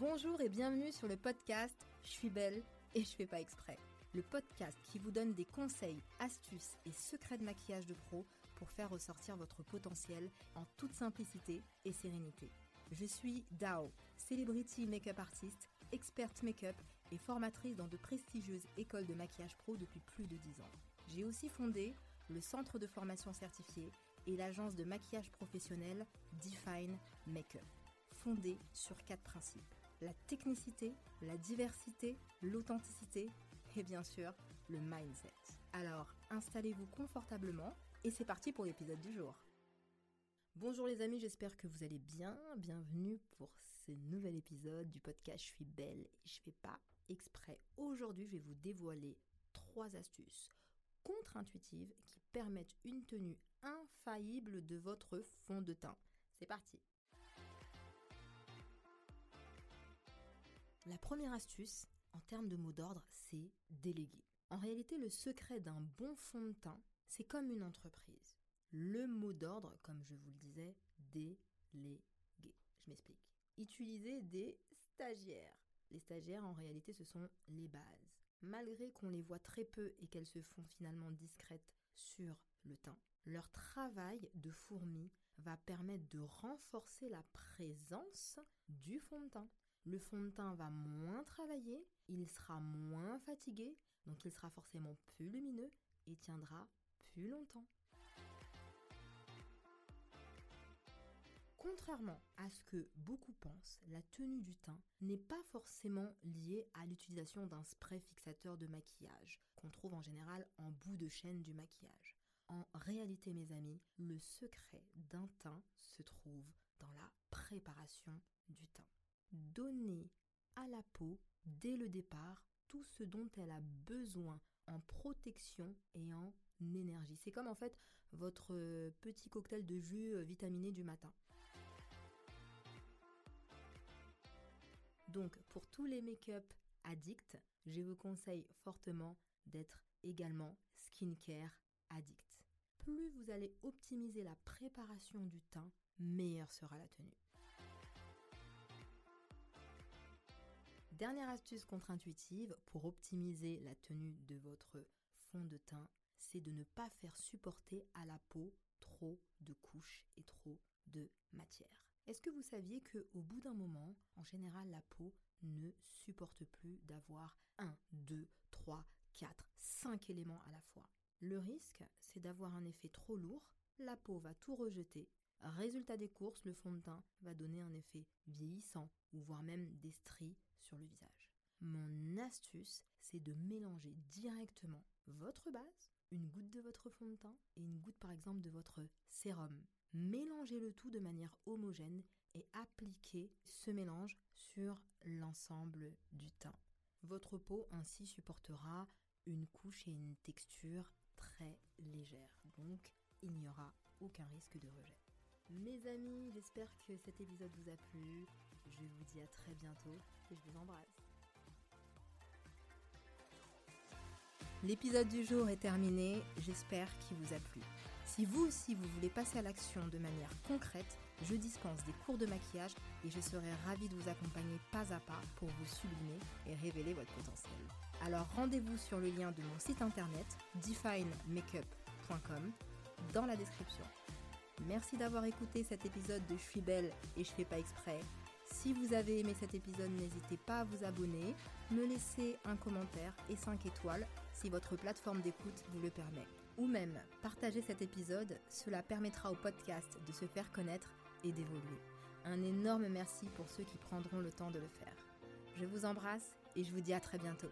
Bonjour et bienvenue sur le podcast Je suis belle et je fais pas exprès. Le podcast qui vous donne des conseils, astuces et secrets de maquillage de pro pour faire ressortir votre potentiel en toute simplicité et sérénité. Je suis Dao, celebrity make-up artist, experte make-up et formatrice dans de prestigieuses écoles de maquillage pro depuis plus de 10 ans. J'ai aussi fondé le centre de formation certifié et l'agence de maquillage professionnel Define Makeup, fondée sur quatre principes. La technicité, la diversité, l'authenticité et bien sûr le mindset. Alors installez-vous confortablement et c'est parti pour l'épisode du jour. Bonjour les amis, j'espère que vous allez bien. Bienvenue pour ce nouvel épisode du podcast Je suis belle et je fais pas exprès. Aujourd'hui, je vais vous dévoiler trois astuces contre-intuitives qui permettent une tenue infaillible de votre fond de teint. C'est parti. La première astuce, en termes de mot d'ordre, c'est déléguer. En réalité, le secret d'un bon fond de teint, c'est comme une entreprise. Le mot d'ordre, comme je vous le disais, déléguer. Je m'explique. Utiliser des stagiaires. Les stagiaires, en réalité, ce sont les bases. Malgré qu'on les voit très peu et qu'elles se font finalement discrètes sur le teint, leur travail de fourmi va permettre de renforcer la présence du fond de teint. Le fond de teint va moins travailler, il sera moins fatigué, donc il sera forcément plus lumineux et tiendra plus longtemps. Contrairement à ce que beaucoup pensent, la tenue du teint n'est pas forcément liée à l'utilisation d'un spray fixateur de maquillage, qu'on trouve en général en bout de chaîne du maquillage. En réalité, mes amis, le secret d'un teint se trouve dans la préparation du teint. Donnez à la peau, dès le départ, tout ce dont elle a besoin en protection et en énergie. C'est comme en fait votre euh, petit cocktail de jus euh, vitaminé du matin. Donc pour tous les make-up addicts, je vous conseille fortement d'être également skincare addict. Plus vous allez optimiser la préparation du teint, meilleure sera la tenue. Dernière astuce contre-intuitive pour optimiser la tenue de votre fond de teint, c'est de ne pas faire supporter à la peau trop de couches et trop de matière. Est-ce que vous saviez que au bout d'un moment, en général, la peau ne supporte plus d'avoir 1, 2, 3, 4, 5 éléments à la fois? Le risque, c'est d'avoir un effet trop lourd, la peau va tout rejeter. Résultat des courses, le fond de teint va donner un effet vieillissant ou voire même des stries sur le visage. Mon astuce, c'est de mélanger directement votre base une goutte de votre fond de teint et une goutte par exemple de votre sérum. Mélangez le tout de manière homogène et appliquez ce mélange sur l'ensemble du teint. Votre peau ainsi supportera une couche et une texture très légère. Donc il n'y aura aucun risque de rejet. Mes amis, j'espère que cet épisode vous a plu. Je vous dis à très bientôt et je vous embrasse. L'épisode du jour est terminé, j'espère qu'il vous a plu. Si vous aussi vous voulez passer à l'action de manière concrète, je dispense des cours de maquillage et je serai ravie de vous accompagner pas à pas pour vous sublimer et révéler votre potentiel. Alors rendez-vous sur le lien de mon site internet definemakeup.com dans la description. Merci d'avoir écouté cet épisode de Je suis belle et je fais pas exprès. Si vous avez aimé cet épisode, n'hésitez pas à vous abonner, me laisser un commentaire et 5 étoiles si votre plateforme d'écoute vous le permet. Ou même partager cet épisode, cela permettra au podcast de se faire connaître et d'évoluer. Un énorme merci pour ceux qui prendront le temps de le faire. Je vous embrasse et je vous dis à très bientôt.